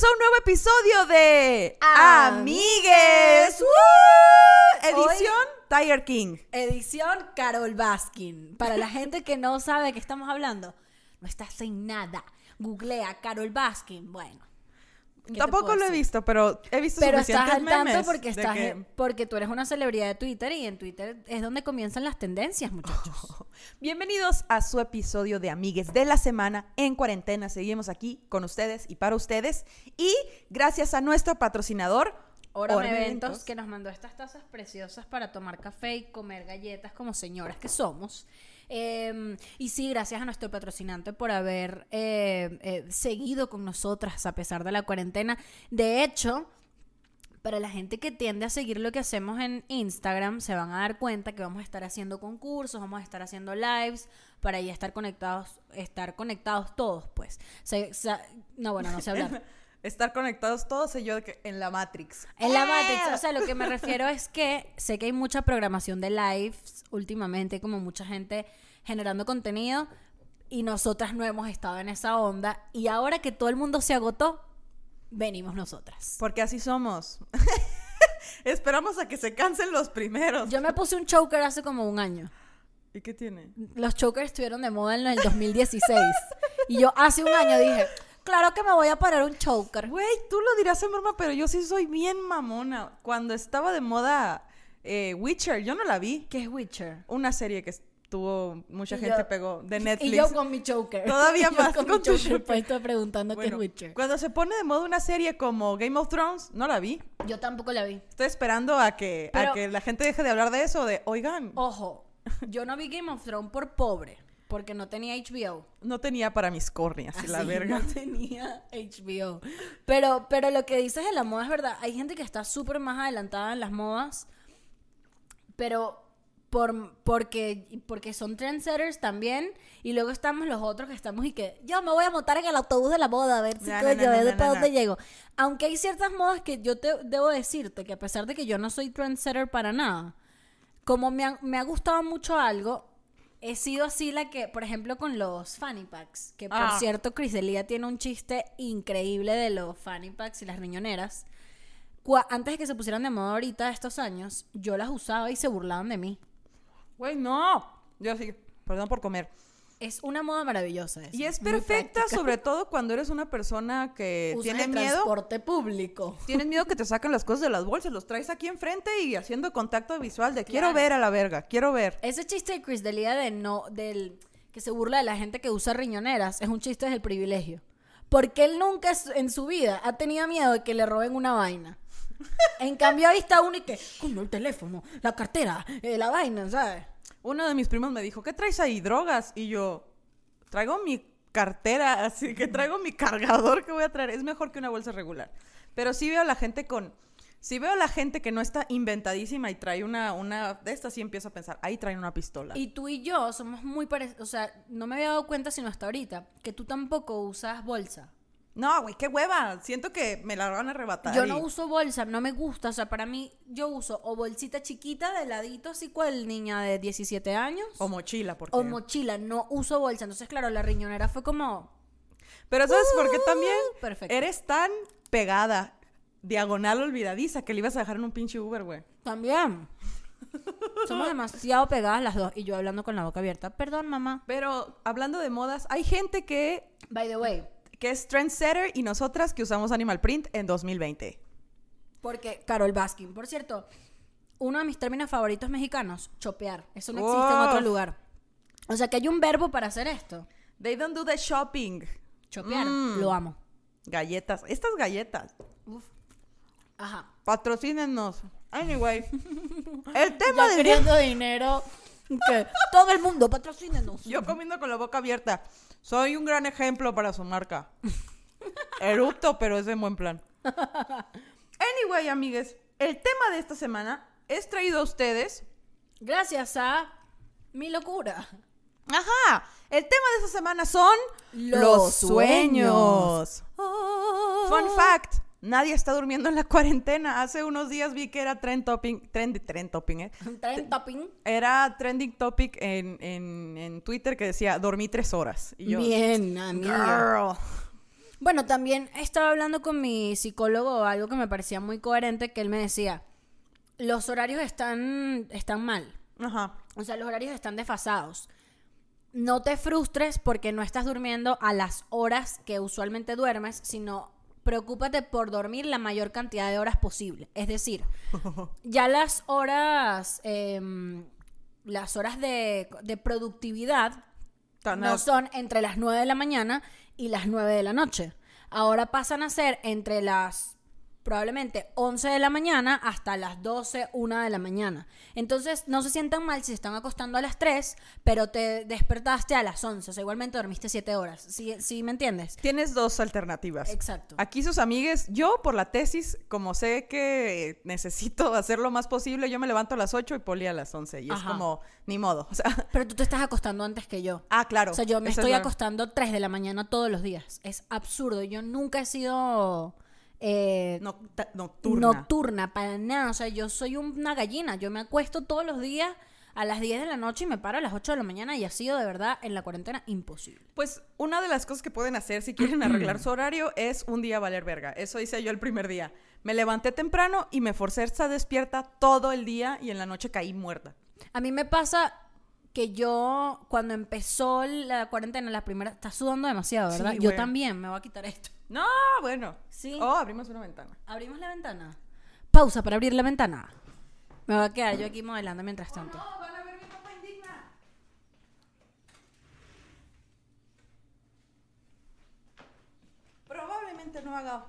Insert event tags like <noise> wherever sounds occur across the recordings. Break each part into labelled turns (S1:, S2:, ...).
S1: Bienvenidos a un nuevo episodio de
S2: Amigues.
S1: Edición Tiger King.
S2: Edición Carol Baskin. Para la gente que no sabe de qué estamos hablando, no estás en nada. Googlea Carol Baskin. Bueno. ¿Qué te
S1: Tampoco lo he visto, pero he visto
S2: Pero estás al tanto
S1: memes
S2: porque, estás,
S1: que-
S2: porque tú eres una celebridad de Twitter y en Twitter es donde comienzan las tendencias, muchachos. <laughs>
S1: Bienvenidos a su episodio de Amigues de la semana en cuarentena. Seguimos aquí con ustedes y para ustedes. Y gracias a nuestro patrocinador,
S2: Ora
S1: Orme
S2: Eventos,
S1: Eventos.
S2: que nos mandó estas tazas preciosas para tomar café y comer galletas como señoras que somos. Eh, y sí, gracias a nuestro patrocinante por haber eh, eh, seguido con nosotras a pesar de la cuarentena. De hecho, para la gente que tiende a seguir lo que hacemos en Instagram, se van a dar cuenta que vamos a estar haciendo concursos, vamos a estar haciendo lives, para ya estar conectados, estar conectados todos, pues. No, bueno, no sé hablar. <laughs>
S1: estar conectados todos y yo en la Matrix.
S2: En la
S1: ¡Eh!
S2: Matrix, o sea, lo que me refiero es que sé que hay mucha programación de lives últimamente, como mucha gente generando contenido, y nosotras no hemos estado en esa onda, y ahora que todo el mundo se agotó, venimos nosotras.
S1: Porque así somos. <laughs> Esperamos a que se cansen los primeros.
S2: Yo me puse un choker hace como un año.
S1: ¿Y qué tiene?
S2: Los chokers estuvieron de moda en el 2016. y yo hace un año dije, claro que me voy a poner un choker.
S1: Güey, tú lo dirás en broma, pero yo sí soy bien mamona. Cuando estaba de moda eh, Witcher, yo no la vi.
S2: ¿Qué es Witcher?
S1: Una serie que estuvo, mucha
S2: Y
S1: gente
S2: yo-
S1: pegó de Netflix.
S2: Y yo con mi choker.
S1: Todavía <laughs>
S2: Yo
S1: más
S2: con,
S1: con
S2: mi
S1: tu
S2: choker
S1: choker.
S2: puesto preguntando
S1: Bueno,
S2: qué es Witcher.
S1: Cuando se pone de moda una serie como Game of Thrones, no la vi.
S2: Yo tampoco la vi.
S1: Estoy esperando a que, a que la gente deje de hablar de eso, de, oigan,
S2: Ojo, yo no vi Game of Thrones por pobre, porque no tenía HBO.
S1: no tenía para mis córneas y la
S2: Así,
S1: verga.
S2: No tenía HBO. Pero, pero lo que dices de la moda es verdad. Hay gente que está súper más adelantada en las modas, pero por, porque, porque son trendsetters también. Y luego estamos los otros que estamos y que yo me voy a montar en el autobús de la moda a ver si
S1: No, no,
S2: yo
S1: no,
S2: para dónde llego. Aunque hay ciertas modas que yo te debo decirte que a pesar de que yo no soy trendsetter para nada, como me ha, me ha gustado mucho algo, he sido así la que, por ejemplo, con los fanny packs, que por
S1: Ah.
S2: cierto, Criselia tiene un chiste increíble de los fanny packs y las riñoneras. Cua- Antes de que se pusieran de moda ahorita estos años, yo las usaba y se burlaban de mí.
S1: Güey, no. Yo sí, perdón por comer.
S2: Es una moda maravillosa.
S1: Y es perfecta, sobre todo cuando eres una persona que
S2: Usa
S1: tiene
S2: el
S1: miedo.
S2: transporte público.
S1: Tienes miedo que te sacan las cosas de las bolsas, los traes aquí enfrente y haciendo contacto visual de quiero
S2: Claro.
S1: ver a la verga, quiero ver.
S2: Ese chiste de Chris Delia de no, del que se burla de la gente que usa riñoneras, es un chiste del privilegio. Porque él nunca en su vida ha tenido miedo de que le roben una vaina. En cambio, ahí está uno y que, coño, el teléfono, la cartera, eh, la vaina, ¿sabes?
S1: Uno de mis primos me dijo, ¿qué traes ahí? Drogas. Y yo, traigo mi cartera, así que traigo mi cargador que voy a traer. Es mejor que una bolsa regular. Pero sí veo a la gente con... Si veo a la gente que no está inventadísima y trae una, una de estas, sí empiezo a pensar, ahí traen una pistola.
S2: Y tú y yo somos muy parecidos, o sea, no me había dado cuenta sino hasta ahorita, que tú tampoco usas bolsa.
S1: No, güey, qué hueva. Siento que me la van a arrebatar.
S2: Yo
S1: y-
S2: no uso bolsa, no me gusta. O sea, para mí, yo uso o bolsita chiquita de ladito, así cual niña de 17 años.
S1: O mochila, porque...
S2: O mochila, no uso bolsa. Entonces, claro, la riñonera fue como.
S1: Pero ¿sabes por qué también?
S2: Uh, perfecto.
S1: Eres tan pegada, diagonal olvidadiza, que le ibas a dejar en un pinche Uber, güey.
S2: También. <laughs> Somos demasiado pegadas las dos. Y yo hablando con la boca abierta. Perdón, mamá.
S1: Pero hablando de modas, hay gente que,
S2: By the way,
S1: que es trendsetter y nosotras que usamos Animal Print en 2020.
S2: porque Carol Baskin, por cierto, uno de mis términos favoritos mexicanos, chopear. Eso no existe en
S1: Uf.
S2: otro lugar. O sea, que hay un verbo para hacer esto.
S1: They don't do the shopping.
S2: Chopear.
S1: Mm.
S2: Lo amo.
S1: Galletas. Estas galletas.
S2: Uf. Ajá.
S1: Patrocínenos. Anyway. <laughs> El tema
S2: queriendo dinero. Que todo el mundo, patrocínenos.
S1: Yo comiendo con la boca abierta. Soy un gran ejemplo para su marca. Erupto, pero es de buen plan. Anyway, amigues, el tema de esta semana es traído a ustedes.
S2: Gracias a mi locura.
S1: Ajá, el tema de esta semana son
S2: Los
S1: sueños. Fun fact, nadie está durmiendo en la <laughs> cuarentena. Hace unos días vi que era trend topping, trend, trend topping, ¿eh? <laughs>
S2: Traen topping.
S1: Era trending topic en, en, en Twitter que decía dormí tres horas. Y yo,
S2: Bien, amiga.
S1: girl.
S2: Bueno, también estaba hablando con mi psicólogo algo que me parecía muy coherente, que él me decía, los horarios están, están mal.
S1: Ajá.
S2: O sea, los horarios están desfasados. No te frustres porque no estás durmiendo a las horas que usualmente duermes, sino preocúpate por dormir la mayor cantidad de horas posible. Es decir, <laughs> ya las horas, em, las horas de, de productividad
S1: Tan
S2: no son entre las 9 de la mañana y las 9 de la noche. Ahora pasan a ser entre las probablemente 11 de la mañana hasta las 12, 1 de la mañana. Entonces, no se sientan mal si se están acostando a las 3, pero te despertaste a las 11. O sea, igualmente dormiste 7 horas. ¿Sí, sí me entiendes?
S1: Tienes dos alternativas.
S2: Exacto.
S1: Aquí sus amigues, yo por la tesis, como sé que necesito <laughs> hacer lo más posible, yo me levanto a las 8 y Poli a las 11. Y es como, ni modo. O sea,
S2: Pero tú te estás acostando antes que yo.
S1: ah, claro.
S2: O sea, yo me estoy acostando 3 de la mañana todos los días. Es absurdo. Yo nunca he sido... eh,
S1: Nocta- nocturna.
S2: nocturna, para nada. O sea, yo soy una gallina. Yo me acuesto todos los días a las 10 de la noche y me paro a las 8 de la mañana y ha sido de verdad en la cuarentena imposible.
S1: Pues una de las cosas que pueden hacer si quieren arreglar <clears throat> su horario es un día valer verga. Eso hice yo el primer día. Me levanté temprano y me forcé a estar despierta todo el día y en la noche caí muerta.
S2: A mí me pasa que yo, cuando empezó la cuarentena, la primera, está sudando demasiado, ¿verdad?
S1: Sí,
S2: yo también me voy a quitar esto.
S1: No, bueno.
S2: Sí.
S1: Oh, abrimos una ventana.
S2: ¿Abrimos la ventana? Pausa para abrir la ventana. Me voy a quedar yo aquí modelando mientras tanto.
S1: van a ver mi papá indigna. Probablemente no haga.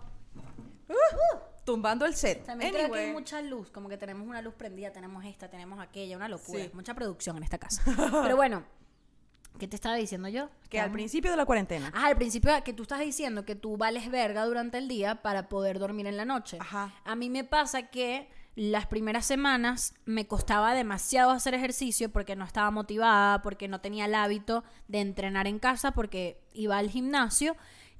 S1: Uh, tumbando el set.
S2: También creo que hay
S1: Anyway.
S2: mucha luz, como que tenemos una luz prendida, tenemos esta, tenemos aquella, una locura.
S1: Sí.
S2: Mucha producción en esta casa. <laughs> Pero bueno, ¿qué te estaba diciendo yo?
S1: Que al principio de la cuarentena.
S2: Ah, al principio que tú estás diciendo que tú vales verga durante el día para poder dormir en la noche.
S1: Ajá.
S2: A mí me pasa que las primeras semanas me costaba demasiado hacer ejercicio porque no estaba motivada, porque no tenía el hábito de entrenar en casa, porque iba al gimnasio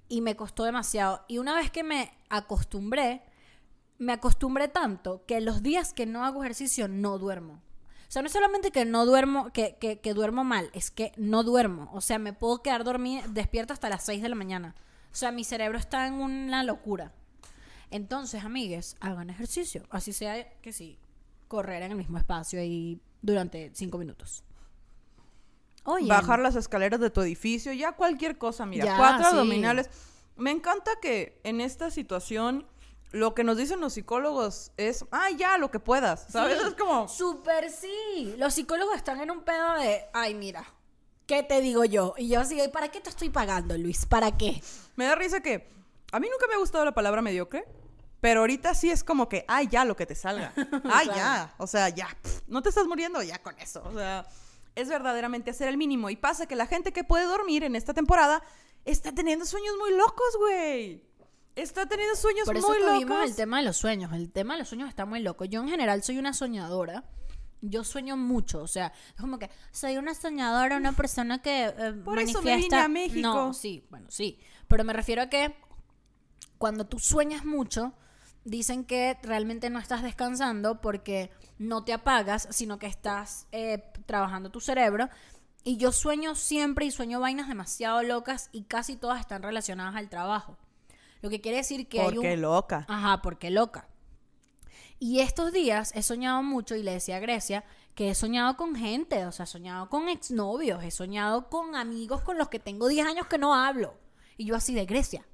S2: y me costó demasiado. Y una vez que me acostumbré, me acostumbré tanto que los días que no hago ejercicio no duermo. O sea, no es solamente que no duermo, que, que, que duermo mal, es que no duermo. O sea, me puedo quedar dormida, despierta hasta las 6 de la mañana. O sea, mi cerebro está en una locura. Entonces, amigues, hagan ejercicio. Así sea que sí, correr en el mismo espacio ahí durante 5 minutos. Oye,
S1: Bajar las escaleras de tu edificio, ya cualquier cosa, mira,
S2: Ya,
S1: cuatro
S2: sí.
S1: abdominales. Me encanta que en esta situación lo que nos dicen los psicólogos es, ah, ya, lo que puedas, ¿sabes?
S2: Sí.
S1: Es como,
S2: Súper sí. Los psicólogos están en un pedo de, ay, mira, ¿qué te digo yo? Y yo así, ¿para qué te estoy pagando, Luis? ¿Para qué?
S1: me da risa que a mí nunca me ha gustado la palabra mediocre, pero ahorita sí es como que, ay, ya, lo que te salga. <laughs> Ay,
S2: Claro.
S1: ya, o sea, ya, no te estás muriendo ya con eso. O sea, es verdaderamente hacer el mínimo. Y pasa que la gente que puede dormir en esta temporada está teniendo sueños muy locos, güey. Está teniendo sueños
S2: Por eso
S1: muy locos.
S2: el tema de los sueños. El tema de los sueños está muy loco. Yo en general soy una soñadora. Yo sueño mucho, o sea, es como que soy una soñadora, una persona que eh,
S1: Por eso me vine a México.
S2: No, sí, bueno, sí, pero me refiero a que cuando tú sueñas mucho, dicen que realmente no estás descansando porque no te apagas, sino que estás eh, trabajando tu cerebro. Y yo sueño siempre y sueño vainas demasiado locas y casi todas están relacionadas al trabajo. Lo que quiere decir que hay
S1: Porque
S2: un...
S1: loca.
S2: Ajá, porque loca. Y estos días he soñado mucho y le decía a Grecia que he soñado con gente, o sea, he soñado con exnovios, he soñado con amigos con los que tengo 10 años que no hablo. Y yo así de Grecia.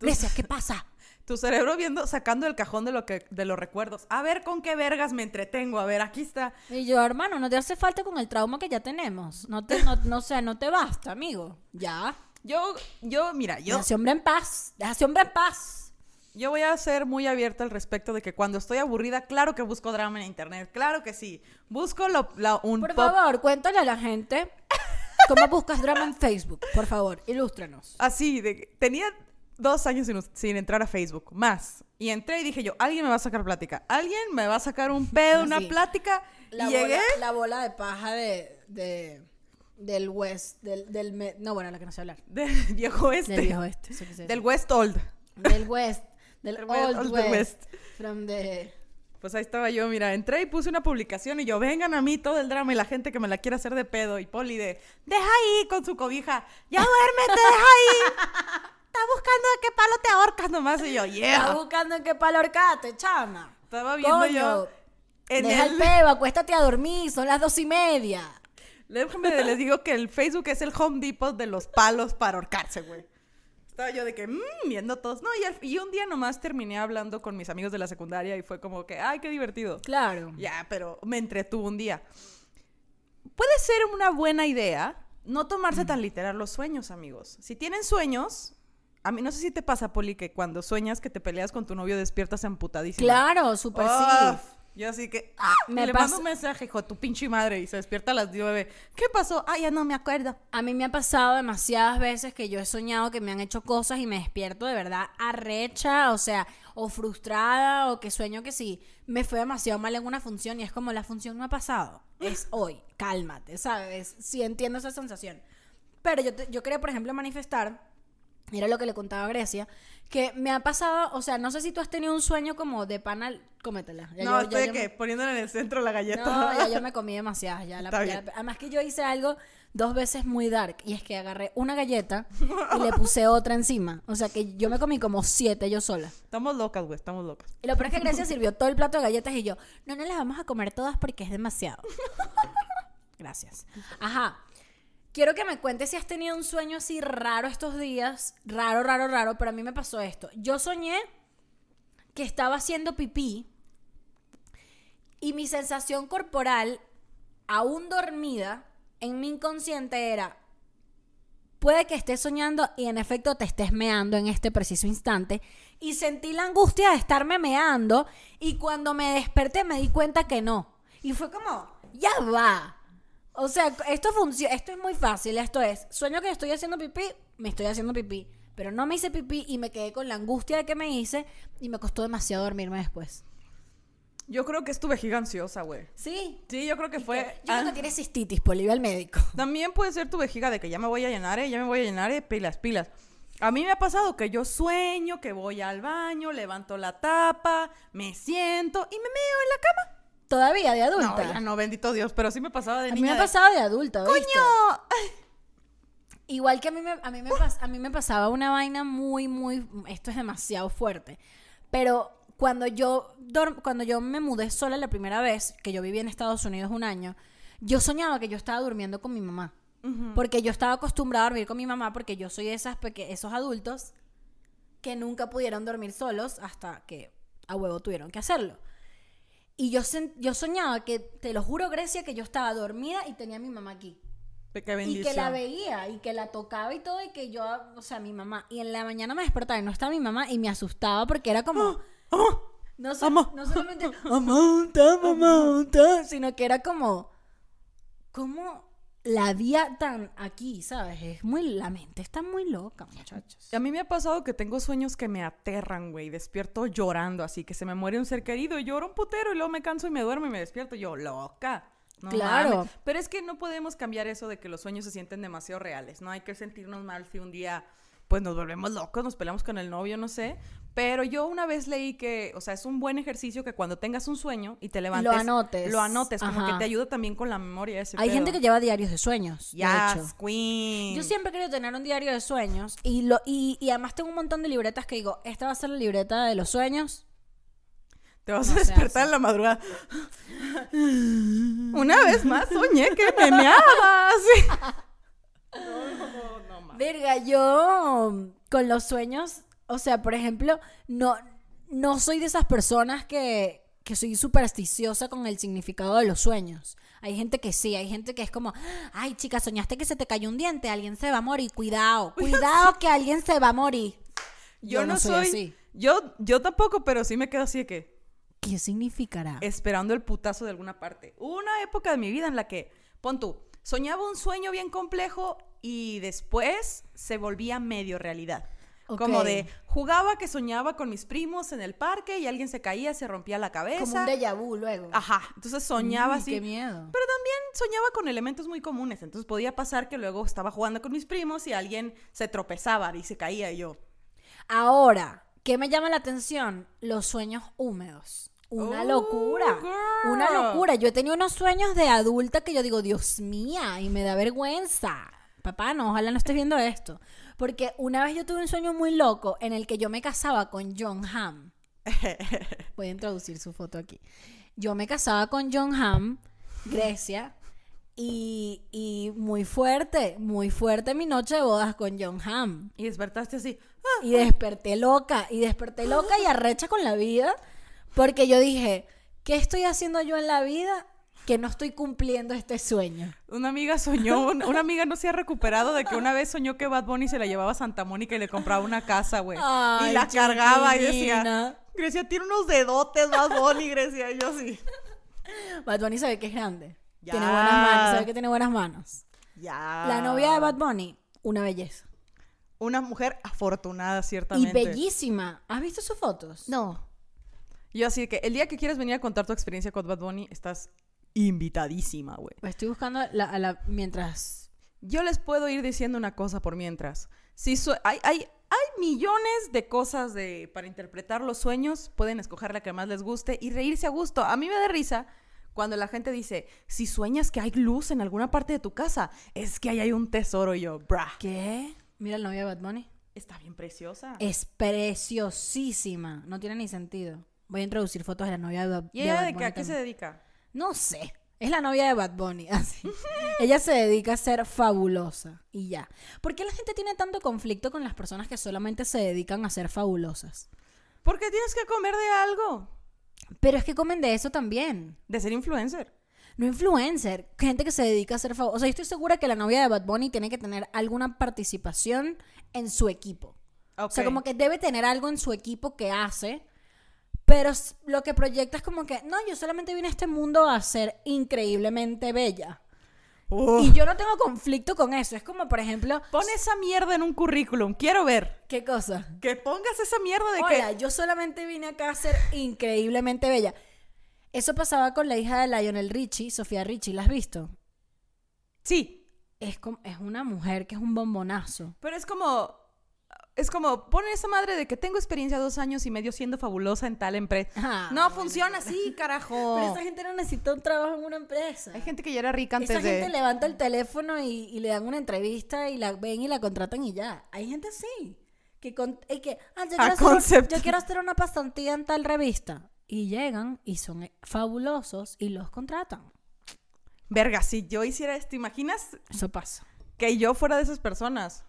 S2: Grecia, ¿qué <laughs> pasa?
S1: Tu cerebro viendo, sacando el cajón de lo que, de los recuerdos. A ver con qué vergas me entretengo. A ver, aquí está.
S2: Y yo, hermano, no te hace falta con el trauma que ya tenemos. No te, no, no, o sea, no te basta, amigo. Ya.
S1: Yo, yo, mira, yo,
S2: ese hombre en paz. Ese hombre en paz.
S1: yo voy a ser muy abierta al respecto de que cuando estoy aburrida, claro que busco drama en internet. Claro que sí. Busco lo- la- un
S2: Por favor, cuéntale a la gente <laughs> cómo buscas drama en Facebook. Por favor, ilústranos.
S1: así. De, tenía dos años sin, entrar a Facebook, más. Y entré y dije yo, alguien me va a sacar plática. Alguien me va a sacar un pedo, una
S2: Sí.
S1: plática.
S2: La
S1: y llegué.
S2: bola, la bola de paja de, de- del West, del, del no bueno, la que no sé hablar. <laughs>
S1: Del viejo oeste.
S2: Del viejo este, eso quise
S1: Del. West Old.
S2: del West, del Old,
S1: Old
S2: West,
S1: West.
S2: from the
S1: Pues ahí estaba yo, mira, entré y puse una publicación y yo, vengan a mí todo el drama y la gente que me la quiere hacer de pedo. Y Poli de, deja ahí con su cobija, ya duérmete, deja ahí. Está buscando buscando más y yo,
S2: Estás
S1: yeah.
S2: buscando en qué palo ahorcarte, chama.
S1: Estaba viendo yo en
S2: deja
S1: el...
S2: el peo, acuéstate a dormir, son las dos y media.
S1: Déjame, les digo que el Facebook es el Home Depot de los palos para ahorcarse, güey. Estaba yo de que, mmm, viendo todos. No, y, al- y un día nomás terminé hablando con mis amigos de la secundaria y fue como que, ay, qué divertido.
S2: Claro.
S1: Ya, pero me entretuvo un día. Puede ser una buena idea no tomarse tan literal los sueños, amigos. Si tienen sueños, a mí no sé si te pasa, Poli, que cuando sueñas que te peleas con tu novio despiertas amputadísima.
S2: Claro, súper
S1: Uf,
S2: sí.
S1: Yo así que, ah,
S2: Me
S1: le
S2: pasa-
S1: mando un mensaje, hijo tu pinche madre, y se despierta a las 9. ¿Qué pasó? Ah, ya no me acuerdo.
S2: A mí me ha pasado demasiadas veces que yo he soñado que me han hecho cosas y me despierto de verdad arrecha, o sea, o frustrada, o que sueño que sí, me fue demasiado mal en una función y es como la función no ha pasado, es <laughs> hoy, cálmate, ¿sabes? Sí entiendo esa sensación. Pero yo, te- yo quería, por ejemplo, manifestar, era lo que le contaba a Grecia, que me ha pasado, o sea, no sé si tú has tenido un sueño como de pana, cómetela. Ya
S1: no,
S2: yo- ya
S1: estoy de
S2: yo me-
S1: que poniéndole en el centro la galleta.
S2: no, ya yo me <laughs> comí demasiadas. Ya la-
S1: Está
S2: ya-
S1: bien.
S2: además que yo hice algo dos veces muy dark. Y es que agarré una galleta y le <laughs> puse otra encima. O sea que yo me comí como siete yo sola.
S1: Estamos locas, güey, estamos locas.
S2: Y lo peor es que Grecia sirvió todo el plato de galletas y yo, no, no las vamos a comer todas porque es demasiado. <laughs> Gracias. Ajá. Quiero que me cuentes si has tenido un sueño así raro estos días. Raro, raro, raro. Pero a mí me pasó esto. Yo soñé que estaba haciendo pipí y mi sensación corporal, aún dormida, en mi inconsciente era, puede que estés soñando y en efecto te estés meando en este preciso instante. Y sentí la angustia de estarme meando y cuando me desperté me di cuenta que no. Y fue como, ya va. O sea, esto funciona, esto es muy fácil, esto es, sueño que estoy haciendo pipí, me estoy haciendo pipí, pero no me hice pipí y me quedé con la angustia de que me hice y me costó demasiado dormirme después.
S1: Yo creo que es tu vejiga ansiosa, güey.
S2: Sí.
S1: Sí, yo creo que fue...
S2: Yo creo
S1: ah,
S2: que tienes cistitis, Poli, ve al médico. <laughs>
S1: También puede ser tu vejiga de que ya me voy a llenar, eh, ya me voy a llenar, eh, pilas, pilas. A mí me ha pasado que yo sueño, que voy al baño, levanto la tapa, me siento y me meo en la cama.
S2: Todavía de
S1: No,
S2: adulta.
S1: ya no, bendito Dios, pero sí me pasaba de
S2: a mí
S1: niña.
S2: me ha
S1: de,
S2: pasado de adulta, ¿viste?
S1: ¡Coño! <laughs>
S2: Igual que a mí me, a mí me, pas- a mí me pasaba una vaina muy, muy... Esto es demasiado fuerte. Pero cuando yo, dorm- cuando yo me mudé sola la primera vez, que yo viví en Estados Unidos un año, yo soñaba que yo estaba durmiendo con mi mamá. Porque yo estaba acostumbrada a dormir con mi mamá porque yo soy de esas esos adultos que nunca pudieron dormir solos hasta que a huevo tuvieron que hacerlo. Y yo, yo soñaba que, te lo juro, Grecia, que yo estaba dormida y tenía a mi mamá aquí. Y que la veía y que la tocaba y todo y que yo, o sea, mi mamá. Y en la mañana me despertaba y no estaba mi mamá y me asustaba porque era como...
S1: ¡Amá!
S2: No, so- no solamente... Mamá, ta, mamá, ta", sino que era como... ¿Cómo la día tan aquí, sabes? Es muy... La mente está muy loca, muchachos.
S1: A mí me ha pasado que tengo sueños que me aterran, güey. Despierto llorando, así que se me muere un ser querido y lloro un putero y luego me canso y me duermo y me despierto. Yo, loca. No
S2: Claro.
S1: mames. Pero es que no podemos cambiar eso de que los sueños se sienten demasiado reales. No hay que sentirnos mal si un día, pues nos volvemos locos, nos peleamos con el novio, no sé. Pero yo una vez leí que, o sea, es un buen ejercicio que cuando tengas un sueño y te levantes,
S2: anotes.
S1: Lo anotes, como que te ayuda también con la memoria. Ese
S2: Hay
S1: pedo.
S2: gente que lleva diarios de sueños, hecho.
S1: Yes, queen.
S2: Yo siempre querido tener un diario de sueños y, lo, y, y además tengo un montón de libretas que digo, esta va a ser la libreta de los sueños.
S1: Te vas
S2: No
S1: a despertar en la madrugada. Una vez más soñé que me meaba. Sí. No, no.
S2: Verga, yo con los sueños, o sea, por ejemplo, no, no soy de esas personas que, que soy supersticiosa con el significado de los sueños. Hay gente que sí, hay gente que es como, ay chica, soñaste que se te cayó un diente, alguien se va a morir, cuidado, <laughs> cuidado que alguien se va a morir.
S1: Yo, no soy.
S2: así.
S1: Yo, yo tampoco, pero sí me quedo así de que
S2: ¿Qué significará?
S1: esperando el putazo de alguna parte. Una época de mi vida en la que, pon tú, soñaba un sueño bien complejo y después se volvía medio realidad. Como de, jugaba que soñaba con mis primos en el parque y alguien se caía, se rompía la cabeza.
S2: Como un déjà vu luego.
S1: Ajá, entonces soñaba así.
S2: Qué miedo.
S1: Pero también soñaba con elementos muy comunes. Entonces podía pasar que luego estaba jugando con mis primos y alguien se tropezaba y se caía y yo.
S2: Ahora, ¿qué me llama la atención? Los sueños húmedos. Una
S1: Oh,
S2: locura.
S1: girl.
S2: Una locura. Yo he tenido unos sueños de adulta que yo digo, Dios mía, y me da vergüenza. Papá, no, ojalá no estés viendo esto. Porque una vez yo tuve un sueño muy loco en el que yo me casaba con John Hamm. <laughs> Voy a introducir su foto aquí. Yo me casaba con John Hamm, Grecia, y, y muy fuerte, muy fuerte mi noche de bodas con John Hamm.
S1: Y despertaste así.
S2: Y desperté loca, y desperté loca y arrecha con la vida, porque yo dije, ¿qué estoy haciendo yo en la vida que no estoy cumpliendo este sueño?
S1: Una amiga soñó, un- una amiga no se ha recuperado de que una vez soñó que Bad Bunny se la llevaba a Santa Mónica y le compraba una casa, güey. Y la cargaba y decía. Grecia tiene unos dedotes Bad Bunny, Grecia, y yo sí.
S2: Bad Bunny se ve que es grande.
S1: Ya.
S2: Tiene buenas manos, se ve que tiene buenas manos.
S1: Ya.
S2: La novia de Bad Bunny, una belleza.
S1: Una mujer afortunada,
S2: Y
S1: ciertamente.
S2: bellísima. ¿Has visto sus fotos?
S1: No. Yo así que el día que quieras venir a contar tu experiencia con Bad Bunny, estás invitadísima, güey.
S2: Estoy buscando la, a la- mientras...
S1: Yo les puedo ir diciendo una cosa por mientras. Si hay, hay, hay millones de cosas de, para interpretar los sueños. Pueden escoger la que más les guste y reírse a gusto. A mí me da risa cuando la gente dice, si sueñas que hay luz en alguna parte de tu casa, es que ahí hay un tesoro. Y yo, brah,
S2: ¿Qué? Mira la novia de Bad Bunny.
S1: está bien preciosa.
S2: Es preciosísima. No tiene ni sentido. Voy a introducir fotos de la novia de, Bad-
S1: ¿Y
S2: de
S1: ella de qué,
S2: Bunny
S1: a qué se dedica?
S2: No sé. Es la novia de Bad Bunny, <laughs> así. Ella se dedica a ser fabulosa y ya. ¿Por qué la gente tiene tanto conflicto con las personas que solamente se dedican a ser fabulosas?
S1: Porque tienes que comer de algo.
S2: Pero es que comen de eso también.
S1: De ser influencer.
S2: No influencer, gente que se dedica a ser famosa. O sea, yo estoy segura que la novia de Bad Bunny tiene que tener alguna participación en su equipo. O sea, como que debe tener algo en su equipo que hace. Pero lo que proyecta es como que, no, yo solamente vine a este mundo a ser increíblemente bella. Y yo no tengo conflicto con eso. Es como, por ejemplo,
S1: Pon esa mierda en un currículum. Quiero ver.
S2: ¿qué cosa?
S1: Que pongas esa mierda de
S2: Hola,
S1: que...
S2: yo solamente vine acá a ser increíblemente bella. Eso pasaba con la hija de Lionel Richie, Sofía Richie, ¿la has visto?
S1: Sí,
S2: Es, como, es una mujer que es un bombonazo.
S1: pero es como... Es como, pon esa madre de que tengo experiencia dos años y medio siendo fabulosa en tal empresa.
S2: Ah,
S1: no
S2: bueno,
S1: funciona así, <laughs> carajo.
S2: Pero esa gente no necesita un trabajo en una empresa.
S1: Hay gente que ya era rica antes
S2: Esa
S1: de...
S2: gente levanta el teléfono y, y le dan una entrevista y la ven y la contratan y ya. Hay gente así. Que, con, y que ah, yo, quiero hacer yo quiero hacer una pasantía en tal revista. Y llegan y son fabulosos y los contratan.
S1: Verga, si yo hiciera esto, ¿te imaginas
S2: Eso pasa.
S1: que yo fuera de esas personas?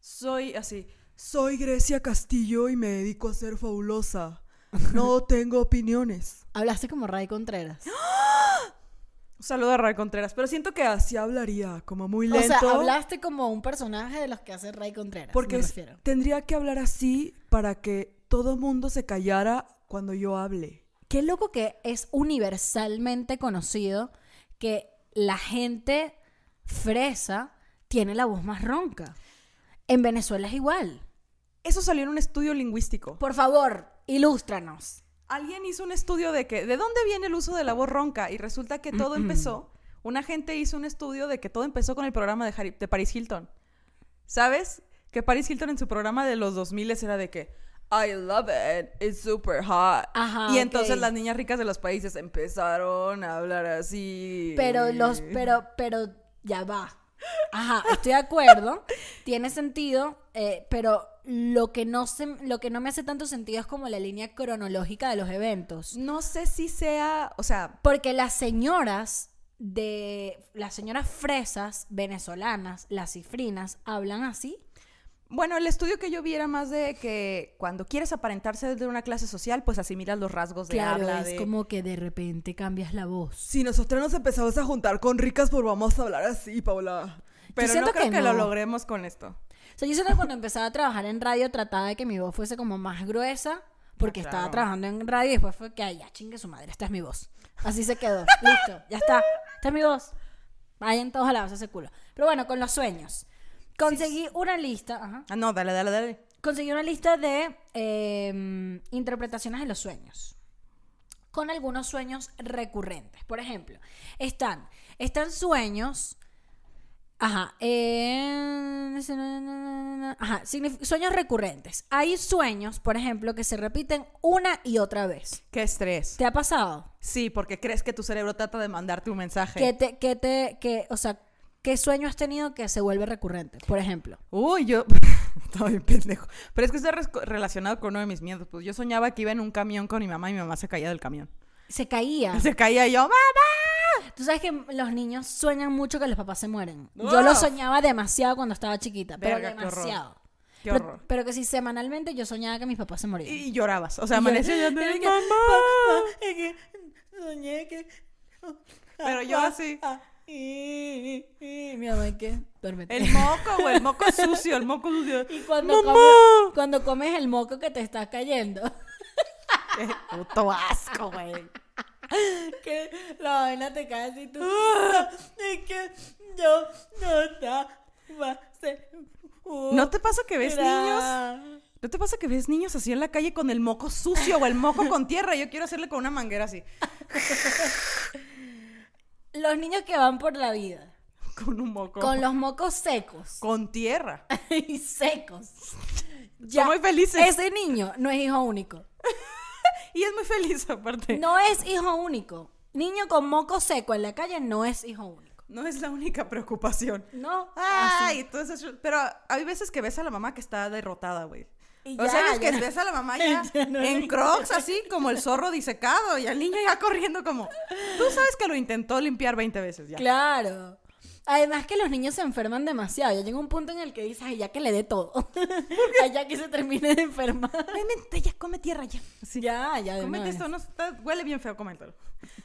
S1: Soy así. Soy Grecia Castillo y me dedico a ser fabulosa. <laughs> No tengo opiniones.
S2: Hablaste como Ray Contreras.
S1: Un saludo a Ray Contreras, pero siento que así hablaría, como muy
S2: O
S1: lento.
S2: sea, hablaste como un personaje de los que hace Ray Contreras.
S1: porque
S2: me refiero.
S1: tendría que hablar así para que todo mundo se callara cuando yo hable.
S2: Qué loco que es universalmente conocido que la gente fresa tiene la voz más ronca. En Venezuela es igual.
S1: Eso salió en un estudio lingüístico.
S2: Por favor, ilústranos.
S1: Alguien hizo un estudio de que, ¿de dónde viene el uso de la voz ronca? Y resulta que todo empezó, una gente hizo un estudio de que todo empezó con el programa de, Harry- de Paris Hilton. ¿Sabes? Que Paris Hilton en su programa de los 2000 era de que, I love it, it's super hot.
S2: Ajá,
S1: y entonces las niñas ricas de los países empezaron a hablar así.
S2: Pero los, pero, pero ya va. Ajá, estoy de acuerdo. Tiene sentido, eh, pero lo que no se, lo que no me hace tanto sentido es como la línea cronológica de los eventos.
S1: No sé si sea, o sea,
S2: Porque las señoras de las señoras fresas venezolanas, las cifrinas, hablan así.
S1: Bueno, el estudio que yo vi era más de que cuando quieres aparentarse de una clase social, pues asimilas los rasgos de
S2: Claro,
S1: habla.
S2: es
S1: de...
S2: como que de repente cambias la voz.
S1: Si nosotros nos empezamos a juntar con ricas, pues vamos a hablar así, Paula. Pero no creo
S2: que
S1: que, lo
S2: no.
S1: logremos con esto.
S2: Sea, yo que cuando empezaba a trabajar en radio trataba de que mi voz fuese como más gruesa, porque
S1: Ah,
S2: estaba
S1: claro.
S2: trabajando en radio y después fue que, ay, ya chingue su madre, esta es mi voz. Así se quedó, <laughs> listo, ya está, esta es mi voz. Vayan todos a lados ese culo. Pero bueno, con los sueños. Conseguí una lista, ajá,
S1: Ah, no, dale, dale, dale.
S2: conseguí una lista de eh, interpretaciones de los sueños. Con algunos sueños recurrentes. Por ejemplo, están, están sueños. Ajá. eh, ajá. Sueños recurrentes. Hay sueños, por ejemplo, que se repiten una y otra vez.
S1: Qué estrés.
S2: ¿Te ha pasado?
S1: Sí, porque crees que tu cerebro trata de mandarte un mensaje.
S2: Que te, que te, que, o sea, ¿qué sueño has tenido que se vuelve recurrente? Por ejemplo.
S1: Uy, yo. <laughs> Estaba bien pendejo. Pero es que está relacionado con uno de mis miedos. Pues yo soñaba que iba en un camión con mi mamá y mi mamá se caía del camión.
S2: Se caía.
S1: Se caía y yo, ¡mamá!
S2: Tú sabes que los niños sueñan mucho que los papás se mueren.
S1: Uf.
S2: Yo lo soñaba demasiado cuando estaba chiquita, pero
S1: Verga, qué horror.
S2: demasiado.
S1: Qué horror.
S2: pero que si semanalmente yo soñaba que mis papás se morían.
S1: Y llorabas. O sea,
S2: Y
S1: amanecía y yo, <laughs>
S2: es
S1: ¡mamá!
S2: "Papá, es que soñé que...
S1: Pero yo así. <laughs>
S2: Ah, y, y, mi mamá, ¿qué? Duérmete.
S1: El moco, güey, el moco <laughs> sucio, el moco sucio.
S2: Y cuando,
S1: ¡Mamá!
S2: come- cuando comes el moco que te está cayendo,
S1: Qué puto asco, güey. <laughs>
S2: que la vaina te cae así tú. Es que yo no estaba
S1: ¿No te pasa que ves niños? ¿No te pasa que ves niños así en la calle con el moco sucio o el moco con tierra? Yo quiero hacerle con una manguera así. <laughs>
S2: Los niños que van por la vida
S1: Con un moco.
S2: con los mocos secos
S1: Con tierra. <laughs>
S2: y secos.
S1: Son muy felices.
S2: Ese niño no es hijo único. <laughs>
S1: Y es muy feliz aparte.
S2: No es hijo único. Niño con moco seco en la calle no es hijo único.
S1: No es la única preocupación.
S2: No.
S1: Ay, entonces, pero hay veces que ves a la mamá que está derrotada, güey.
S2: Y
S1: o
S2: ya,
S1: sea, ves que ves a la mamá <laughs> ya,
S2: Ya no
S1: en crocs así, como el zorro disecado, y al niño ya corriendo como... Tú sabes que lo intentó limpiar 20 veces ya.
S2: Claro. Además que los niños se enferman demasiado. Ya llega un punto en el que dices, ay, ya que le dé todo. <laughs> Ay, ya que se termine de enfermar.
S1: Ay, vente, ya, come tierra ya.
S2: Ya, ya de
S1: Cómete
S2: una
S1: esto, no, está- huele bien feo, cómetelo.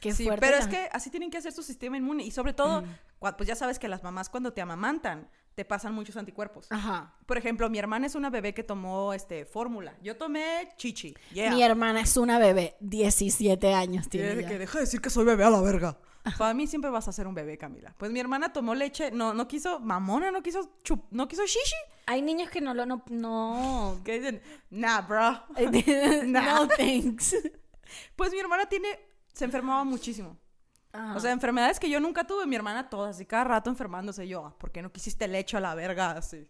S2: Qué
S1: sí,
S2: fuerte
S1: pero es que así tienen que hacer su sistema inmune. Y sobre todo, cua- pues ya sabes que las mamás cuando te amamantan, te pasan muchos anticuerpos.
S2: Ajá.
S1: Por ejemplo, mi hermana es una bebé que tomó este fórmula. Yo tomé chichi. Yeah.
S2: Mi hermana es una bebé, 17 años tiene ya.
S1: que deja de decir que soy bebé a la verga. Para mí siempre vas a ser un bebé, Camila. Pues mi hermana tomó leche, no, no quiso, mamona, no quiso, chup, no quiso shishi.
S2: Hay niños que no lo, no, no.
S1: Que dicen, nah, bro. <laughs>
S2: no thanks.
S1: Pues mi hermana tiene, se enfermaba muchísimo.
S2: Ajá.
S1: O sea, enfermedades que yo nunca tuve, mi hermana todas, y cada rato enfermándose yo. "Ah, ¿Por qué no quisiste leche a la verga? Así.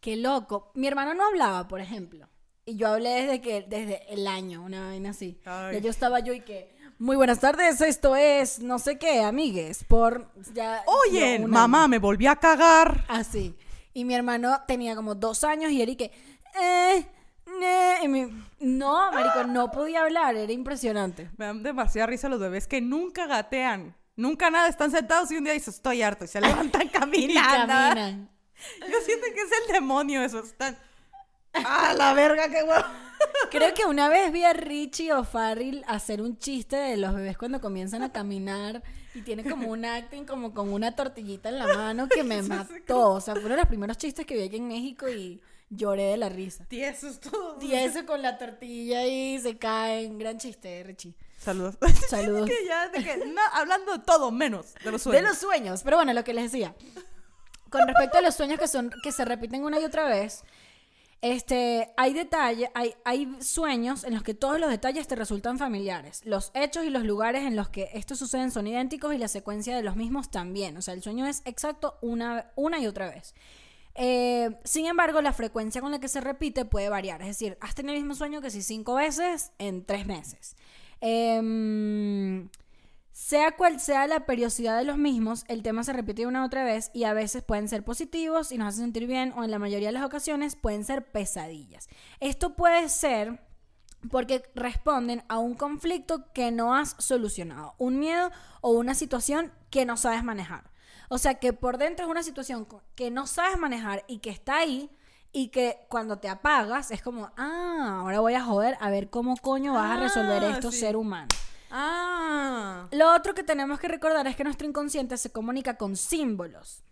S2: Qué loco. Mi hermano no hablaba, por ejemplo. Y yo hablé desde que, desde el año, una vaina así.
S1: Ay.
S2: Ya yo estaba yo y que, muy buenas tardes, esto es no sé qué, amigues, por ya.
S1: Oye, mamá,
S2: año.
S1: me volví a cagar.
S2: Así. Y mi hermano tenía como dos años y él y que, eh, ne", y mi- no, marico, no podía hablar, era impresionante.
S1: Me dan demasiada risa los bebés que nunca gatean. Nunca nada, están sentados y un día dicen, estoy harto, y se <laughs> levantan
S2: Y
S1: caminando.
S2: caminan.
S1: Yo siento que es el demonio eso, están... ¡Ah, la verga, qué huevo!
S2: Creo que una vez vi a Richie o Farrell hacer un chiste de los bebés cuando comienzan a caminar y tiene como un acting como con una tortillita en la mano que me <laughs> mató. O sea, fueron los primeros chistes que vi aquí en México y lloré de la risa.
S1: Tiesos todos.
S2: Y eso con la tortilla y se caen. Gran chiste, Richie.
S1: Saludos. <laughs>
S2: Saludos.
S1: que ya, de que, no, hablando de todo, menos de los
S2: De
S1: sueños.
S2: los sueños. Pero bueno, lo que les decía. Con respecto a los sueños que son que se repiten una y otra vez, este, hay detalles, hay, hay sueños en los que todos los detalles te resultan familiares. Los hechos y los lugares en los que estos suceden son idénticos y la secuencia de los mismos también. O sea, el sueño es exacto una, una y otra vez. Eh, sin embargo, la frecuencia con la que se repite puede variar. Es decir, has tenido el mismo sueño que si cinco veces en tres meses. Em, sea cual sea la periodicidad de los mismos, el tema se repite una otra vez y a veces pueden ser positivos y nos hacen sentir bien o en la mayoría de las ocasiones pueden ser pesadillas. Esto puede ser porque responden a un conflicto que no has solucionado, un miedo o una situación que no sabes manejar. O sea que por dentro es una situación que no sabes manejar y que está ahí y que cuando te apagas es como, ah, ahora voy a joder a ver cómo coño vas a resolver
S1: Ah,
S2: esto
S1: sí.
S2: ser humano.
S1: Ah.
S2: Lo otro que tenemos que recordar es que nuestro inconsciente se comunica con símbolos.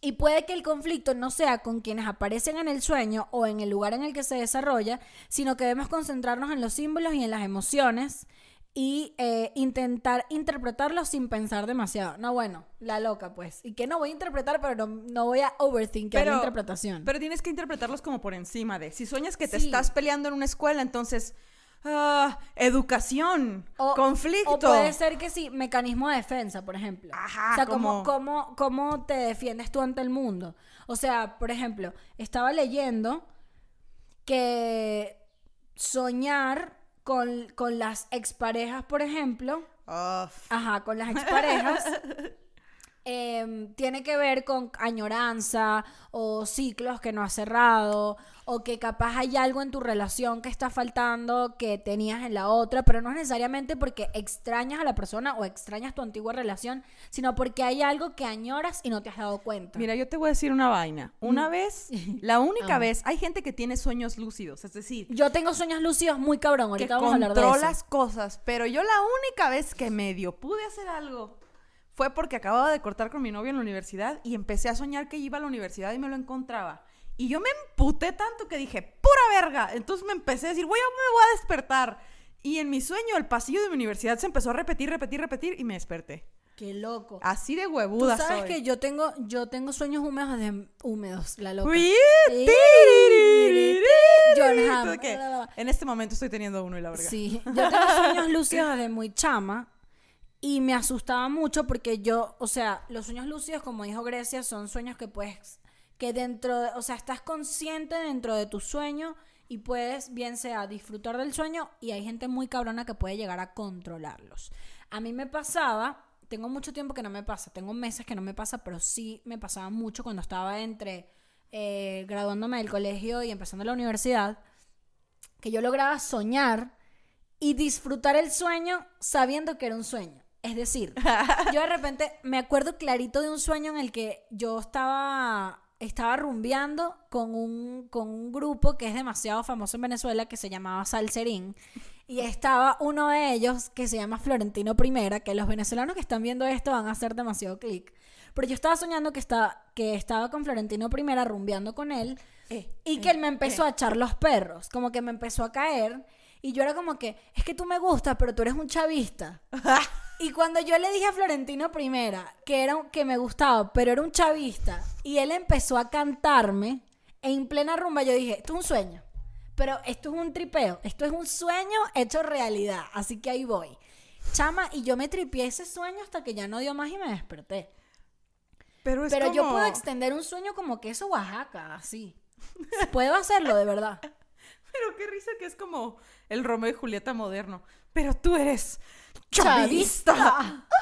S2: Y puede que el conflicto no sea con quienes aparecen en el sueño o en el lugar en el que se desarrolla, sino que debemos concentrarnos en los símbolos y en las emociones y eh, intentar interpretarlos sin pensar demasiado. No, bueno, la loca pues. Y que no voy a interpretar, pero no, no voy a overthinker la interpretación.
S1: Pero tienes que interpretarlos como por encima de. Si sueñas que te
S2: Sí.
S1: estás peleando en una escuela, entonces. Ah, educación,
S2: O-
S1: conflicto.
S2: O puede ser que sí, mecanismo de defensa, por ejemplo.
S1: Ajá,
S2: o sea, ¿cómo,
S1: como-
S2: cómo, cómo te defiendes tú ante el mundo? O sea, por ejemplo, estaba leyendo que soñar con, con las exparejas, por ejemplo,
S1: Uf.
S2: ajá, con las exparejas, <laughs> em, tiene que ver con añoranza o ciclos que no has cerrado o que capaz hay algo en tu relación que está faltando que tenías en la otra, pero no es necesariamente porque extrañas a la persona o extrañas tu antigua relación, sino porque hay algo que añoras y no te has dado cuenta.
S1: Mira, yo te voy a decir una vaina. Una
S2: Mm.
S1: vez, <laughs> la única vez, hay gente que tiene sueños lúcidos, es decir,
S2: Yo tengo sueños lúcidos muy cabrón,
S1: que
S2: ahorita vamos a hablar de eso.
S1: controlas cosas, pero yo la única vez que medio pude hacer algo fue porque acababa de cortar con mi novio en la universidad y empecé a soñar que iba a la universidad y me lo encontraba. Y yo me emputé tanto que dije, pura verga. Entonces me empecé a decir, voy a, me voy a despertar. Y en mi sueño, el pasillo de mi universidad se empezó a repetir, repetir, repetir y me desperté.
S2: Qué loco.
S1: Así de
S2: Tú
S1: huevuda
S2: sabes
S1: soy.
S2: que yo tengo, yo tengo sueños húmedos de húmedos, la loca. John.
S1: ¿Tú qué? En este momento estoy teniendo uno y la verga.
S2: Sí, <laughs> yo tengo sueños lúcidos desde muy chama y me asustaba mucho porque yo, o sea, los sueños lúcidos, como dijo Grecia, son sueños que puedes, que dentro, de- o sea, estás consciente dentro de tu sueño y puedes, bien sea, disfrutar del sueño y hay gente muy cabrona que puede llegar a controlarlos. A mí me pasaba, tengo mucho tiempo que no me pasa, tengo meses que no me pasa, pero sí me pasaba mucho cuando estaba entre eh, graduándome del colegio y empezando la universidad, que yo lograba soñar y disfrutar el sueño sabiendo que era un sueño. Es decir, <laughs> yo de repente me acuerdo clarito de un sueño en el que yo estaba, estaba rumbeando con un, con un grupo que es demasiado famoso en Venezuela que se llamaba Salserín. Y estaba uno de ellos que se llama Florentino Primera, que los venezolanos que están viendo esto van a hacer demasiado clic. Pero yo estaba soñando que, estaba que estaba con Florentino Primera rumbeando con él
S1: Eh,
S2: y
S1: eh,
S2: que él me empezó
S1: eh.
S2: a echar los perros, como que me empezó a caer y yo era como que, es que tú me gustas, pero tú eres un chavista. <laughs> y cuando yo le dije a Florentino Primera que era un- que me gustaba, pero era un chavista y él empezó a cantarme en plena rumba, yo dije, esto es un sueño. Pero esto es un tripeo, esto es un sueño hecho realidad, así que ahí voy. Chama, y yo me tripié ese sueño hasta que ya no dio más y me desperté.
S1: Pero es
S2: Pero yo
S1: como-
S2: puedo extender un sueño como queso Oaxaca, así. Puedo hacerlo, de verdad. <laughs>
S1: Pero qué risa que es como el Romeo y Julieta moderno. Pero tú eres
S2: Chavista.
S1: chavista. <laughs>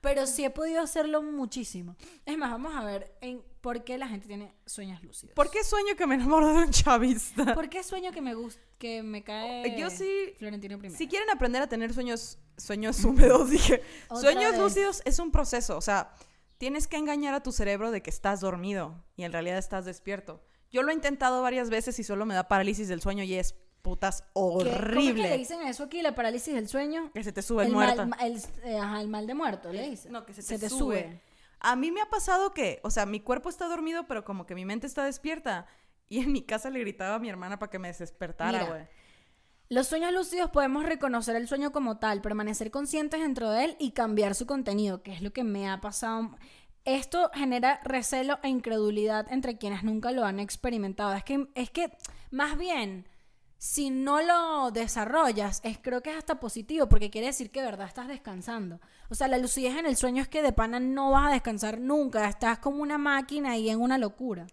S2: Pero sí he podido hacerlo muchísimo. Es más, vamos a ver en por qué la gente tiene sueños lúcidos.
S1: ¿Por qué sueño que me enamoro de un chavista? <laughs>
S2: ¿Por qué sueño que me gusta, que me cae
S1: Yo sí-
S2: Florentino primero?
S1: Si quieren aprender a tener sueños, sueños húmedos, <laughs> dije. Sueños
S2: vez.
S1: lúcidos es un proceso. O sea, tienes que engañar a tu cerebro de que estás dormido y en realidad estás despierto. Yo lo he intentado varias veces y solo me da parálisis del sueño y es putas
S2: ¿Qué- ¿Cómo es que le
S1: horrible.
S2: dicen eso aquí? La parálisis del sueño.
S1: Que se te sube el,
S2: el,
S1: muerto.
S2: mal, el, eh, ajá, el mal de muerto, le dicen.
S1: No, que se te, sube. A mí me ha pasado que, o sea, mi cuerpo está dormido, pero como que mi mente está despierta. <laughs> Y en mi casa le gritaba a mi hermana para que me despertara, güey.
S2: Los sueños lúcidos podemos reconocer el sueño como tal, permanecer conscientes dentro de él y cambiar su contenido, que es lo que me ha pasado. Esto genera recelo e incredulidad entre quienes nunca lo han experimentado. Es que, es que más bien, si no lo desarrollas, es, creo que es hasta positivo, porque quiere decir que de verdad estás descansando. O sea, la lucidez en el sueño es que de pana no vas a descansar nunca, estás como una máquina y en una locura.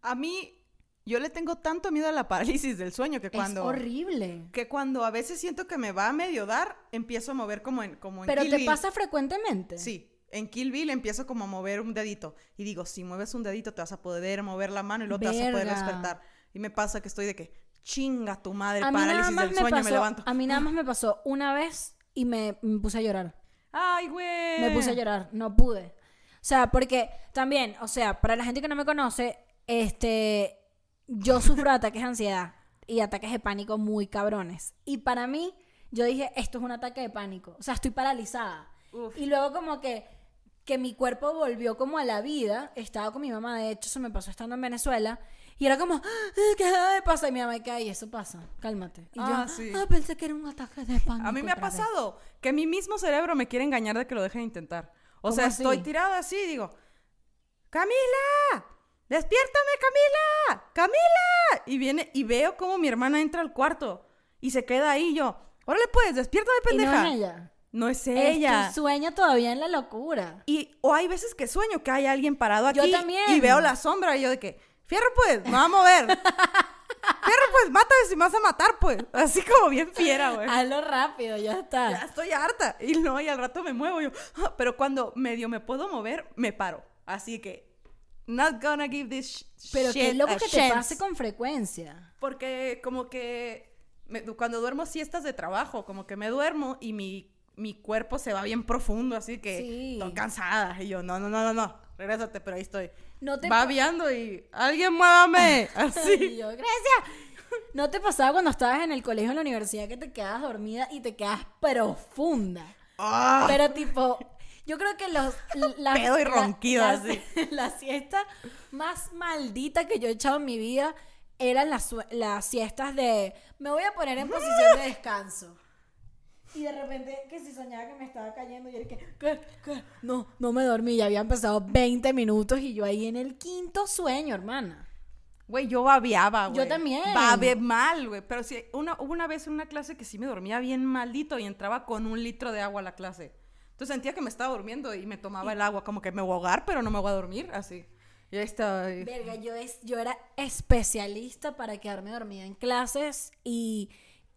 S1: A mí, yo le tengo tanto miedo a la parálisis del sueño que cuando...
S2: Es horrible.
S1: Que cuando a veces siento que me va a medio dar, empiezo a mover como en, como en
S2: Pero
S1: Kill
S2: te
S1: Bill.
S2: pasa frecuentemente.
S1: Sí, en Kill Bill empiezo como a mover un dedito. Y digo, si mueves un dedito te vas a poder mover la mano y luego te vas a poder
S2: Verga.
S1: despertar. Y me pasa que estoy de que, chinga tu madre,
S2: A
S1: parálisis del
S2: me
S1: sueño,
S2: pasó,
S1: me levanto.
S2: a mí nada más <gasps> me pasó una vez y me, me puse a llorar.
S1: Ay, güey.
S2: Me puse a llorar, no pude. O sea, porque también, o sea, para la gente que no me conoce, este, yo sufro <laughs> ataques de ansiedad y ataques de pánico muy cabrones. Y para mí, yo dije, esto es un ataque de pánico. O sea, estoy paralizada.
S1: Uf.
S2: Y luego como que, que mi cuerpo volvió como a la vida. Estaba con mi mamá, de hecho, se me pasó estando en Venezuela. Y era como, "Ah, ¿qué pasa? Y mi mamá, ¿qué hay? Eso pasa, cálmate. Y
S1: Ah,
S2: yo,
S1: sí.
S2: ah, pensé que era un ataque de pánico.
S1: A mí me ha
S2: otra vez".
S1: pasado que mi mismo cerebro me quiere engañar de que lo deje de intentar. O
S2: ¿Cómo
S1: sea,
S2: así?
S1: estoy tirada así y digo, Camila, despiértame, Camila, Camila. Y viene y veo cómo mi hermana entra al cuarto y se queda ahí y yo, órale pues, despiértame,
S2: Y no
S1: pendeja.
S2: es ella.
S1: No es
S2: Es
S1: ella.
S2: tu sueño todavía en la locura.
S1: Y o hay veces que sueño que hay alguien parado aquí
S2: Yo también.
S1: y veo la sombra y yo de que, fierro pues, me va a mover. fierro pues, mátame si me vas a matar, pues. Así como bien fiera, güey.
S2: Hazlo rápido, ya está.
S1: Ya estoy harta. Y no, y al rato me muevo yo. "Ah", Pero cuando medio me puedo mover, me paro. Así que, not gonna give this sh-
S2: Pero
S1: shit
S2: qué loco
S1: a
S2: que te
S1: chance.
S2: pase con frecuencia.
S1: Porque como que me- cuando duermo siestas de trabajo, como que me duermo y mi, mi cuerpo se va bien profundo, así que
S2: Sí.
S1: estoy cansada. Y yo, no, no, no, no, no, regrésate, pero ahí estoy.
S2: No te
S1: Babeando y, alguien muévame, <laughs>
S2: Y
S1: así.
S2: yo, gracias. ¿No te pasaba cuando estabas en el colegio o en la universidad que te quedas dormida y te quedas profunda?
S1: Ah,
S2: Pero tipo, yo creo que los... <laughs> La,
S1: Pedo y ronquido,
S2: la,
S1: así. <laughs>
S2: la siesta más maldita que yo he echado en mi vida eran las, las siestas de... Me voy a poner en posición de descanso. Y de repente, que si soñaba que me estaba cayendo, y era que, ¿qué? ¿Qué? No, no me dormí. Ya habían pasado 20 minutos y yo ahí en el quinto sueño, hermana.
S1: Güey, yo babeaba, güey.
S2: Yo también.
S1: Babe mal, güey. Pero sí, una, hubo una vez en una clase que sí me dormía bien maldito y entraba con un litro de agua a la clase. Entonces sentía que me estaba durmiendo y me tomaba el agua, como que me voy a ahogar, pero no me voy a dormir, así. Y ahí estaba. ahí.
S2: Verga, yo, es, yo era especialista para quedarme dormida en clases y,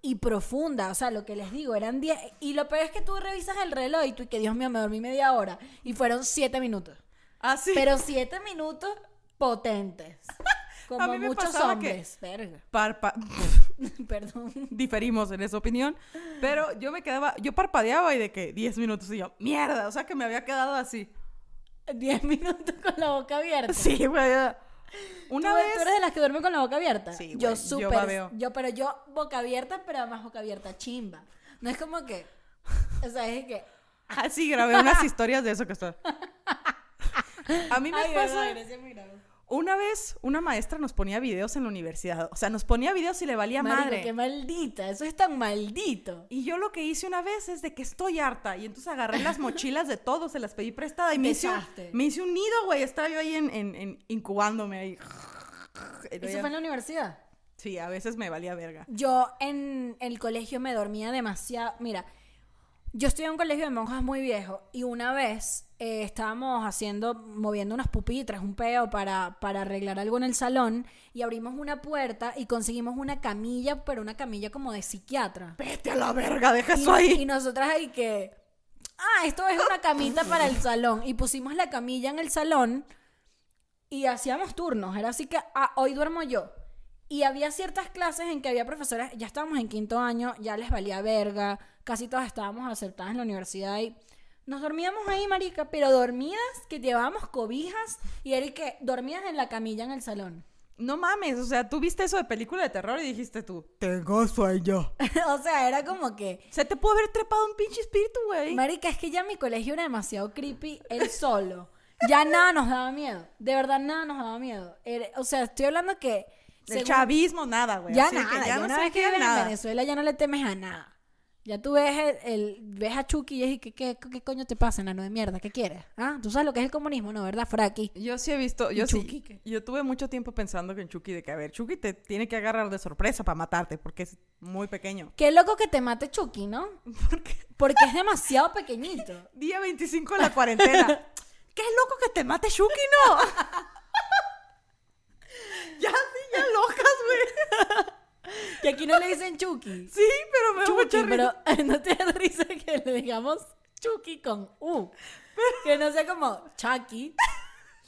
S2: y profunda. O sea, lo que les digo, eran 10. Y lo peor es que tú revisas el reloj y tú, y que Dios mío, me dormí media hora. Y fueron 7 minutos.
S1: Ah, sí.
S2: Pero 7 minutos potentes. <laughs> Como
S1: A mí me
S2: muchos
S1: pasaba que-
S2: hombres. Verga.
S1: Parpa- <laughs>
S2: Perdón.
S1: diferimos en esa opinión. Pero yo me quedaba, yo parpadeaba y de que 10 minutos y yo, mierda, o sea que me había quedado así.
S2: 10 <laughs> minutos con la boca abierta.
S1: Sí, güey. ya. Una
S2: ¿Tú,
S1: vez.
S2: tú eres de las que duerme con la boca abierta?
S1: Sí,
S2: yo
S1: yo
S2: súper.
S1: babeo.
S2: Yo, pero yo boca abierta, pero además boca abierta chimba. No es como que. O sea, es que.
S1: Ah, sí, grabé unas historias de eso que está. <laughs> A mí me
S2: Ay,
S1: pasa.
S2: verdad, gracias.
S1: Una vez una maestra nos ponía videos en la universidad. O sea, nos ponía videos y le valía
S2: Marico,
S1: madre.
S2: qué maldita. Eso es tan maldito.
S1: Y yo lo que hice una vez es de que estoy harta. Y entonces agarré las <laughs> mochilas de todos, se las pedí prestada y me hice, un, me hice un nido, güey. Estaba yo ahí en, en- en- incubándome ahí. <laughs>
S2: ¿Eso fue en la universidad?
S1: Sí, a veces me valía verga.
S2: Yo en el colegio me dormía demasiado. Mira, yo estoy en un colegio de monjas muy viejo y una vez eh, estábamos haciendo, moviendo unas pupitres, un peo para, para arreglar algo en el salón y abrimos una puerta y conseguimos una camilla, pero una camilla como de psiquiatra.
S1: Vete a la verga, deja
S2: Y,
S1: eso ahí.
S2: y nosotras ahí que, ah, esto es una camita para el salón. Y pusimos la camilla en el salón y hacíamos turnos. Era así que, ah, hoy duermo yo. Y había ciertas clases en que había profesoras, ya estábamos en quinto año, ya les valía verga, casi todas estábamos aceptadas en la universidad y nos dormíamos ahí, marica, pero dormidas, que llevábamos cobijas y era que dormidas en la camilla en el salón.
S1: No mames, o sea, tú viste eso de película de terror y dijiste tú, tengo sueño. <laughs>
S2: o sea, era como que,
S1: Se te puede haber trepado un pinche espíritu, güey.
S2: Marica, es que ya mi colegio era demasiado creepy él solo. Ya nada nos daba miedo. De verdad, nada nos daba miedo. Era- o sea, estoy hablando que.
S1: El
S2: según-
S1: chavismo, nada, güey.
S2: Ya
S1: Así que
S2: nada. Ya,
S1: no
S2: que
S1: queda
S2: vives en
S1: nada.
S2: Venezuela ya no le temes a nada. Ya tú ves, el, el- ves a Chucky y es ¿qué, qué, qué coño te pasa, enano de mierda? ¿Qué quieres? ¿Ah? ¿Tú sabes lo que es el comunismo? No, ¿verdad? Fraki.
S1: Yo sí he visto, yo
S2: ¿Y
S1: sí,
S2: qué?
S1: yo tuve mucho tiempo pensando que en Chucky de que, a ver, Chucky te tiene que agarrar de sorpresa para matarte porque es muy pequeño.
S2: Qué loco que te mate Chucky, ¿no? <laughs>
S1: Porque
S2: Porque es demasiado pequeñito. <laughs>
S1: día 25 de la cuarentena. <laughs> Qué loco que te mate Chucky, ¿no? ya, ya locas, güey. <laughs>
S2: Que aquí no le dicen Chucky.
S1: Sí, pero me da mucha risa.
S2: pero <laughs> no te da risa que le digamos Chucky con U. Que no sea como Chucky,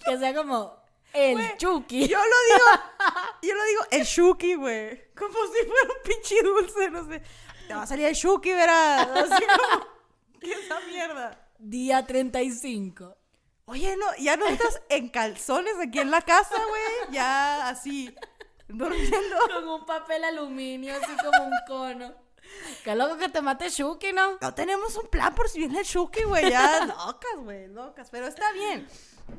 S2: que sea como el
S1: Güey,
S2: Chucky.
S1: Yo lo digo, <laughs> yo lo digo el Chucky, güey. Como si fuera un pinche dulce, no sé. Te va a salir el Chucky, verás. Así como, ¿qué es esa mierda?
S2: Día 35.
S1: Oye, no, ya no estás en calzones aquí en la casa, güey. Ya así, <laughs> durmiendo. <laughs>
S2: Con un papel aluminio, así como un cono. Qué loco que te mate Chucky, ¿no?
S1: No tenemos un plan por si viene el Chucky, güey. Ya <laughs> locas, güey, locas. Pero está bien.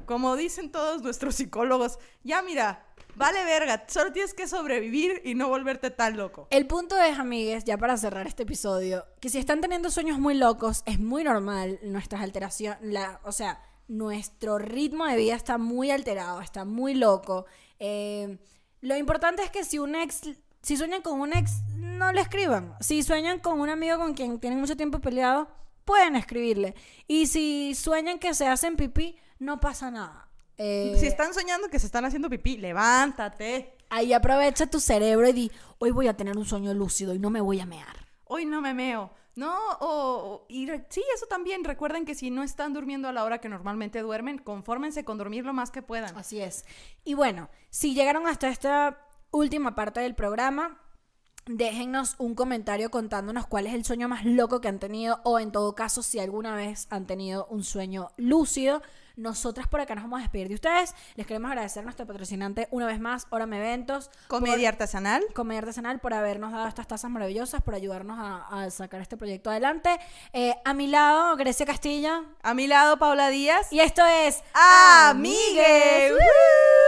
S1: Como dicen todos nuestros psicólogos, ya mira, vale verga. Solo tienes que sobrevivir y no volverte tan loco.
S2: El punto es, amigues, ya para cerrar este episodio, que si están teniendo sueños muy locos, es muy normal nuestras alteraciones, la, o sea, nuestro ritmo de vida está muy alterado, está muy loco. Eh, lo importante es que si un ex, si sueñan con un ex, no le escriban. Si sueñan con un amigo con quien tienen mucho tiempo peleado, pueden escribirle. Y si sueñan que se hacen pipí, no pasa nada. Eh,
S1: Si están soñando que se están haciendo pipí, levántate.
S2: Ahí aprovecha tu cerebro y di, hoy voy a tener un sueño lúcido y no me voy a mear.
S1: Hoy no me meo. No, o, y sí, eso también. Recuerden que si no están durmiendo a la hora que normalmente duermen, confórmense con dormir lo más que puedan.
S2: Así es. Y bueno, si llegaron hasta esta última parte del programa, déjennos un comentario contándonos cuál es el sueño más loco que han tenido o en todo caso si alguna vez han tenido un sueño lúcido. Nosotras por acá nos vamos a despedir de ustedes. Les queremos agradecer a nuestro patrocinante una vez más, Orame Eventos.
S1: Comedia artesanal.
S2: Comedia Artesanal por habernos dado estas tazas maravillosas, por ayudarnos a, a sacar este proyecto adelante. Eh, a mi lado, Grecia Castilla.
S1: A mi lado, Paula Díaz.
S2: Y esto es
S1: ¡Amigues! ¡Woo!